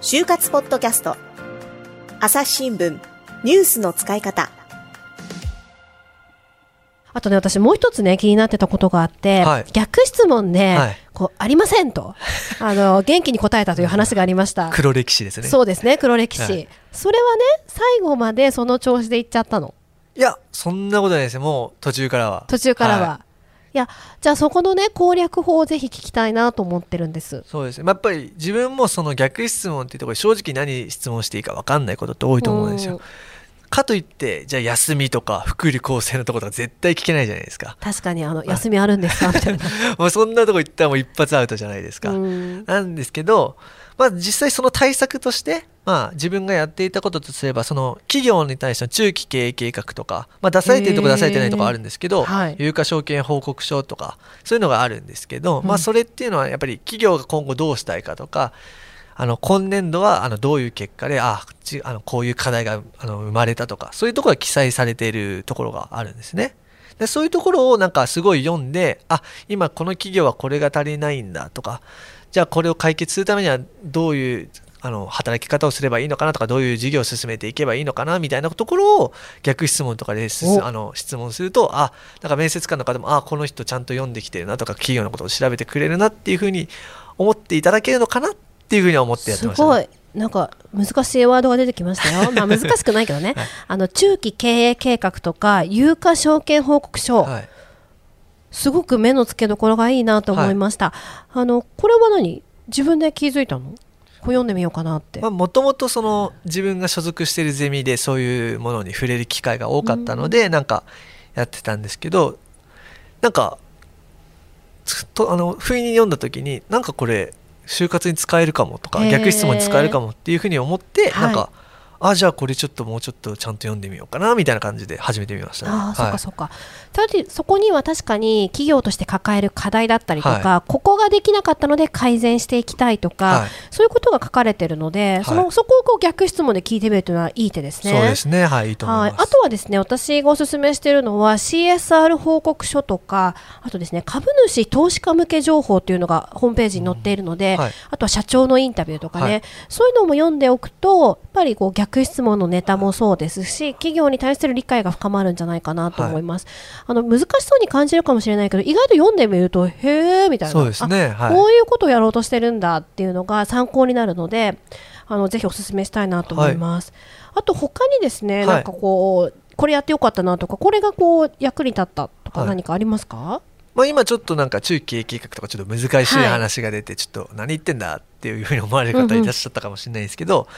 就活ポッドキャスト朝日新聞ニュースの使い方あとね、私もう一つね、気になってたことがあって、はい逆質問で、はいこう、ありませんと、あの、元気に答えたという話がありました。黒歴史ですね。そうですね、黒歴史。はいそれはね、最後までその調子で言っちゃったの。いや、そんなことないですよ。もう途中からは。途中からは。、はいや、じゃあそこのね、攻略法をぜひ聞きたいなと思ってるんです。そうですね。まあやっぱり自分もその逆質問っていうところで正直何質問していいか分かんないことって多いと思うんですよ。かといって、じゃあ休みとか福利厚生のところとか絶対聞けないじゃないですか。確かに、あの、休みあるんですかみたいな。もうそんなとこ行ったらもう一発アウトじゃないですか。うんなんですけど、まあ実際その対策として、まあ自分がやっていたこととすれば、その企業に対しての中期経営計画とか、まあ出されてるとこ出されてないとこあるんですけど、はい。有価証券報告書とか、そういうのがあるんですけど、うん。まあそれっていうのはやっぱり企業が今後どうしたいかとか、あの今年度はあのどういう結果で、あちあのこういう課題があの生まれたとか、そういうところが記載されているところがあるんですね。でそういうところをなんかすごい読んで、あ今この企業はこれが足りないんだとか、じゃあこれを解決するためにはどういうあの働き方をすればいいのかなとかどういう事業を進めていけばいいのかなみたいなところを逆質問とかであの質問するとあなんか面接官の方もあこの人ちゃんと読んできてるなとか企業のことを調べてくれるなっていうふうに思っていただけるのかなっていうふうには思ってやってすました、ね。ごい。なんか難しいワードが出てきましたよ。まあ難しくないけどね。はいあの中期経営計画とか有価証券報告書、はいすごく目の付けどころがいいなと思いました。あのこれは何？自分で気づいたの？こう読んでみようかなって。まあ、もともとその自分が所属しているゼミでそういうものに触れる機会が多かったので、なんかやってたんですけどなんかつとあの不意に読んだ時になんかこれ就活に使えるかもとか逆質問に使えるかもっていうふうに思って、はい。なんかあじゃあこれちょっともうちょっとちゃんと読んでみようかなみたいな感じで始めてみましたね。ああ、そっはいかそっか。ただそこには確かに企業として抱える課題だったりとか、はここができなかったので改善していきたいとか、はいそういうことが書かれてるので、そのはいそこをこう逆質問で聞いてみるというのはいい手ですね。そうですねはいいいと思います。はい、あとはですね私がおすすめしているのは CSR 報告書とかあとですね株主投資家向け情報というのがホームページに載っているので、はいあとは社長のインタビューとかね、はいそういうのも読んでおくとやっぱりこう逆質問のネタもそうですし企業に対する理解が深まるんじゃないかなと思います、あの難しそうに感じるかもしれないけど意外と読んでみるとへえみたいな。そうですねあはい。こういうことをやろうとしてるんだっていうのが参考になるのであのぜひお勧めしたいなと思います、あと他にですね、はい。なんかこうこれやってよかったなとかこれがこう役に立ったとかはい。何かありますか、まあ、今ちょっとなんか中期経営計画とかちょっと難しいはい。話が出てちょっと何言ってんだっていうふうに思われる方いらっしゃったかもしれないですけど、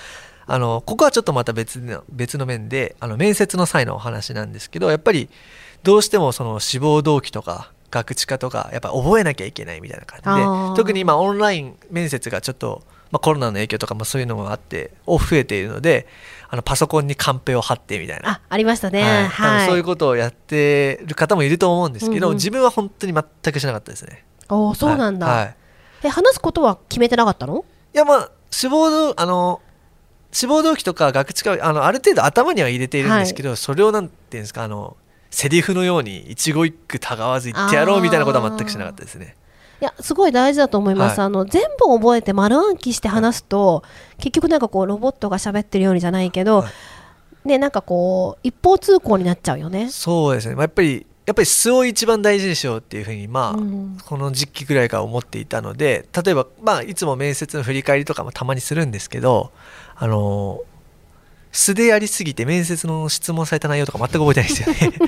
あのここはちょっとまた別の別の面であの面接の際のお話なんですけどやっぱりどうしてもその志望動機とか学知化とかやっぱ覚えなきゃいけないみたいな感じで特に今オンライン面接がちょっと、まあ、コロナの影響とかもそういうのもあって増えているのであのパソコンにカンペを貼ってみたいな。あありましたね。はい。そういうことをやってる方もいると思うんですけど、うんうん。自分は本当に全くしなかったですね。おーそうなんだ、はい。はい。え話すことは決めてなかったの？いやまあ志望のあの志望動機とか学知化あのある程度頭には入れているんですけど、それをなんていうんですかあのセリフのように一語一句たがわず言ってやろうみたいなことは全くしなかったですね。いやすごい大事だと思います、はい。あの全部覚えて丸暗記して話すと、結局なんかこうロボットが喋ってるようにじゃないけど、はい。ねなんかこう一方通行になっちゃうよね。そうですね、まあ、やっぱりやっぱり素を一番大事にしようっていうふうにまあ、うん。この時期ぐらいから思っていたので例えばまあいつも面接の振り返りとかもたまにするんですけどあの素でやりすぎて面接の質問された内容とか全く覚えてないですよね。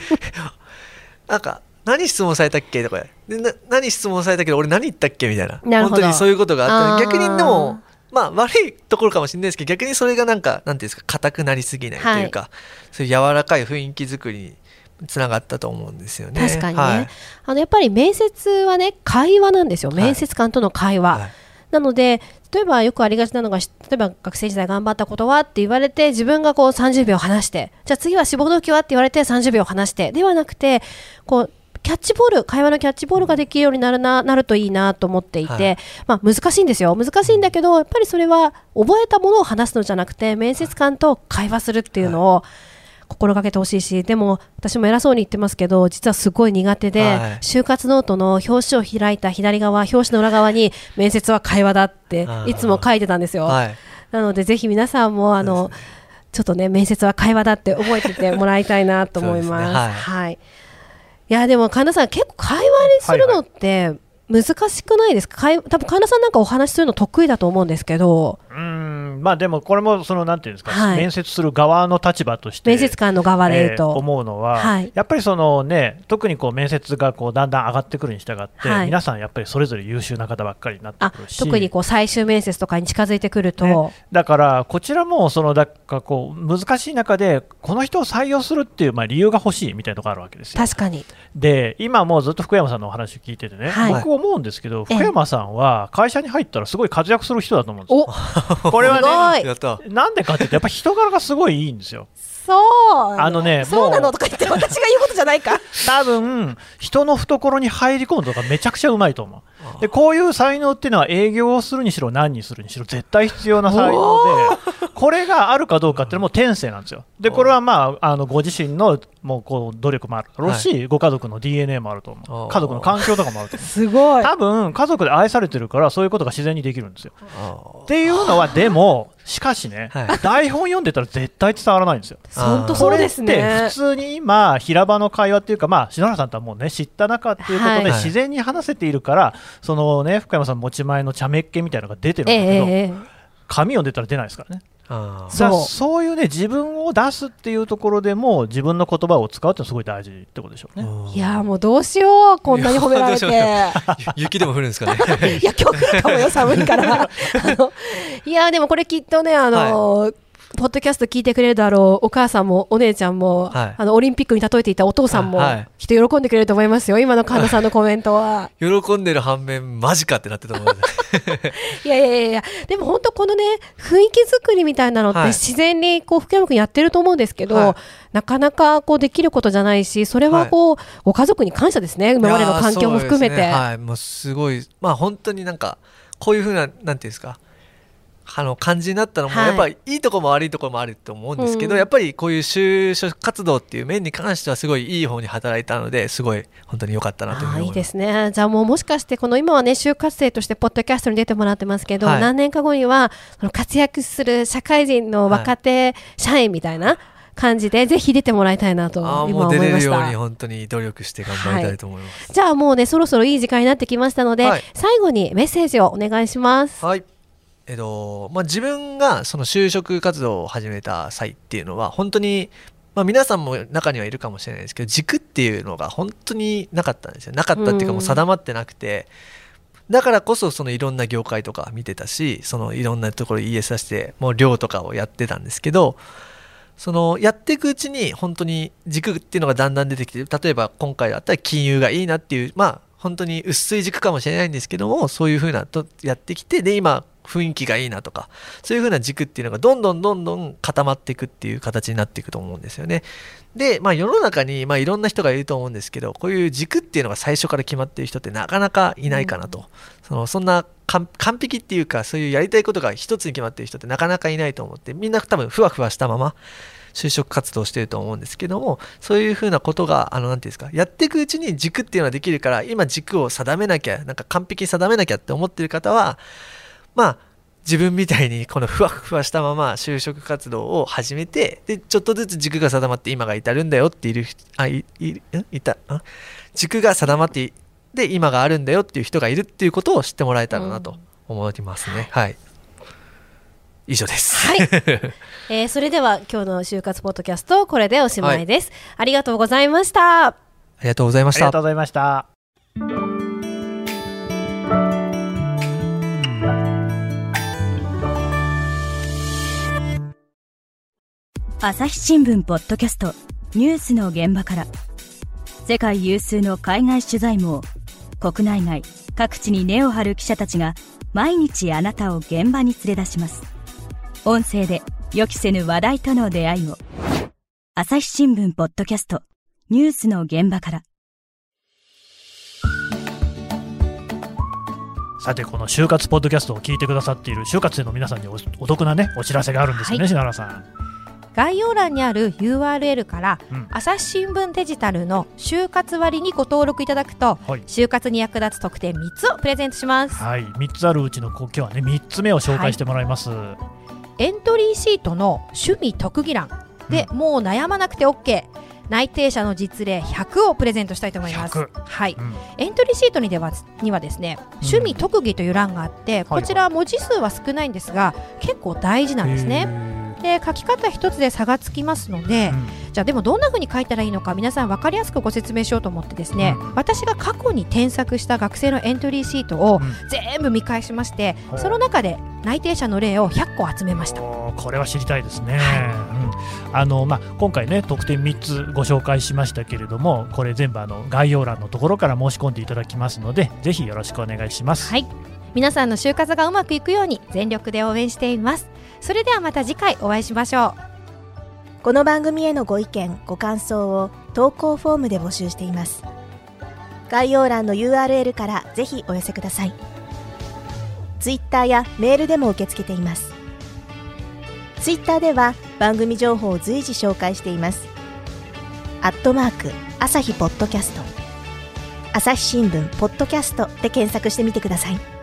なんか何質問されたっけ？とかでな何質問されたけど俺何言ったっけ？みたいな。な本当にそういうことがあってあー。逆にでもまあ悪いところかもしれないですけど逆にそれがなんかなんていうんですか硬くなりすぎないというか、そういう柔らかい雰囲気作りにつながったと思うんですよね。確かにね、はい。あのやっぱり面接はね会話なんですよ。はい。面接官との会話、はい。なので例えばよくありがちなのがし例えば学生時代頑張ったことはって言われて自分がこう30秒話してじゃあ次は志望動機はって言われて30秒話してではなくてこうキャッチボール会話のキャッチボールができるようになるななるといいなと思っていて、はい。まあ、難しいんですよ。難しいんだけどやっぱりそれは覚えたものを話すのじゃなくて面接官と会話するっていうのを、心がけてほしいしでも私も偉そうに言ってますけど実はすごい苦手で、はい就活ノートの表紙を開いた左側表紙の裏側に面接は会話だっていつも書いてたんですよ。はい。なのでぜひ皆さんもあの、ちょっとね面接は会話だって覚えててもらいたいなと思います。すねはいはい。いやでも神田さん結構会話にするのって難しくないですか？会多分神田さんなんかお話しするの得意だと思うんですけど、まあでもこれもそのなんていうんですか、はい。面接する側の立場として面接官の側でと、えー思うのは、はい。やっぱりそのね特にこう面接がこうだんだん上がってくるに従って、はい。皆さんやっぱりそれぞれ優秀な方ばっかりになってあくるし特にこう最終面接とかに近づいてくると、ねだからこちらもそのだからこう難しい中でこの人を採用するっていうまあ理由が欲しいみたいなところがあるわけですよ。確かに。で今もうずっと福山さんのお話を聞いててね、はい僕思うんですけどええ福山さんは会社に入ったらすごい活躍する人だと思うんですお。よ。これはねすごい。やった。なんでかっていうとやっぱ人柄がすごいいいんですよ。そう。あのねそうなのとか言って私が言うことじゃないか。多分人の懐に入り込むとかめちゃくちゃうまいと思う。でこういう才能っていうのは営業をするにしろ何にするにしろ絶対必要な才能でこれがあるかどうかっていうのはもう天性なんですよ。でこれはまああのご自身のもうこう努力もあるだろうし、ご家族の DNA もあると思う。家族の環境とかもあると思う。すごい。多分家族で愛されてるからそういうことが自然にできるんですよ。あっていうのはでもしかしね、はい。台本読んでたら絶対伝わらないんですよ。本当そうですこれってね普通に今平場の会話っていうかまあ篠原さんとはもうね知った中っていうことではい。自然に話せているから、そのね福山さん持ち前の茶目っ気みたいなのが出てるんえだけど、えええ。紙読んでたら出ないですからねあー。そう。そういうね自分を出すっていうところでも自分の言葉を使うってのはすごい大事ってことでしょうね、うん。いやもうどうしようこんなに褒められて。雪でも降るんですかね。いや今日来るかもよ寒いから。あのいやでもこれきっとねあの、ポッドキャスト聞いてくれるだろうお母さんもお姉ちゃんも、はい。あのオリンピックに例えていたお父さんも、あはい。きっと喜んでくれると思いますよ。今の神田さんのコメントは。喜んでる反面、マジかってなってたと思う。いやいやいやでも本当このね雰囲気作りみたいなのってはい。自然にこう福山君やってると思うんですけど、はい。なかなかこうできることじゃないしそれはこう、ご家族に感謝ですね。今までの環境も含めて、ね。はい、もうすごい、まあ本当になんか、こういうふうな、なんていうんですか、あの感じになったのも、はいやっぱりいいとこも悪いとこもあると思うんですけど、うんやっぱりこういう就職活動っていう面に関してはすごいいい方に働いたので、すごい本当に良かったなというふうああいいでに思います。すね。じゃあもうもしかしてこの今はね就活生としてポッドキャストに出てもらってますけど、はい何年か後にはその活躍する社会人の若手社員みたいな感じで、ぜひ出てもらいたいなとああ今もう出れる思いました。ように本当に努力して頑張りたいと思います。じゃあもうねそろそろいい時間になってきましたので、はい最後にメッセージをお願いします。はい。えっと、まあ、自分がその就職活動を始めた際っていうのは、本当に、まあ、皆さんも中にはいるかもしれないですけど、軸っていうのが本当になかったんですよ。なかったっていうかうんもう定まってなくて、だからこそそのいろんな業界とか見てたし、そのいろんなところ ES 出して、もう寮とかをやってたんですけど、そのやっていくうちに本当に軸っていうのがだんだん出てきて例えば今回だったら金融がいいなっていうまあ本当に薄い軸かもしれないんですけどもそういうふうなとやってきてで今雰囲気がいいなとかそういうふうな軸っていうのがどんどんどんどん固まっていくっていう形になっていくと思うんですよね。で、まあ、世の中に、まあ、いろんな人がいると思うんですけどこういう軸っていうのが最初から決まっている人ってなかなかいないかなと、そのそんな完璧っていうかそういうやりたいことが一つに決まっている人ってなかなかいないと思ってみんな多分ふわふわしたまま就職活動してると思うんですけどもそういうふうなことがあのなんていうんですかやっていくうちに軸っていうのはできるから今軸を定めなきゃなんか完璧に定めなきゃって思ってる方はまあ自分みたいにこのふわふわしたまま就職活動を始めてでちょっとずつ軸が定まって今が至るんだよっている人あいいんいた？ん軸が定まってで今があるんだよっていう人がいるっていうことを知ってもらえたらなと思いますね、はい。以上です。はい、えーそれでは今日の就活ポッドキャストこれでおしまいです、ありがとうございました。ありがとうございました。ありがとうございました。朝日新聞ポッドキャストニュースの現場から。世界有数の海外取材網国内外各地に根を張る記者たちが毎日あなたを現場に連れ出します。音声で予期せぬ話題との出会いを朝日新聞ポッドキャストニュースの現場から。さて、この就活ポッドキャストを聞いてくださっている就活生の皆さんにおお得なね、お知らせがあるんですよね、はい。篠原さん。概要欄にある URL から、うん。朝日新聞デジタルの就活割にご登録いただくとはい。就活に役立つ特典3つをプレゼントします。はい、3つあるうちの今日はね3つ目を紹介してもらいます、エントリーシートの趣味特技欄で、もう悩まなくて OK 内定者の実例100をプレゼントしたいと思います。100はい。うん。エントリーシートにではにはですね趣味特技という欄があって、こちら文字数は少ないんですが結構大事なんですねで書き方一つで差がつきますので、じゃあでもどんな風に書いたらいいのか皆さん分かりやすくご説明しようと思ってですね、うん。私が過去に添削した学生のエントリーシートをうん。全部見返しまして、ほう。その中で内定者の例を100個集めました。これは知りたいですね、うん。あのまあ、今回ね特典3つご紹介しましたけれどもこれ全部あの概要欄のところから申し込んでいただきますのでぜひよろしくお願いします、はい。皆さんの就活がうまくいくように全力で応援していますそれではまた次回お会いしましょう。この番組へのご意見ご感想を投稿フォームで募集しています。概要欄の URL からぜひお寄せください。ツイッターやメールでも受け付けています。ツイッターでは番組情報を随時紹介しています。アットマーク朝日ポッドキャスト。朝日新聞ポッドキャストで検索してみてください。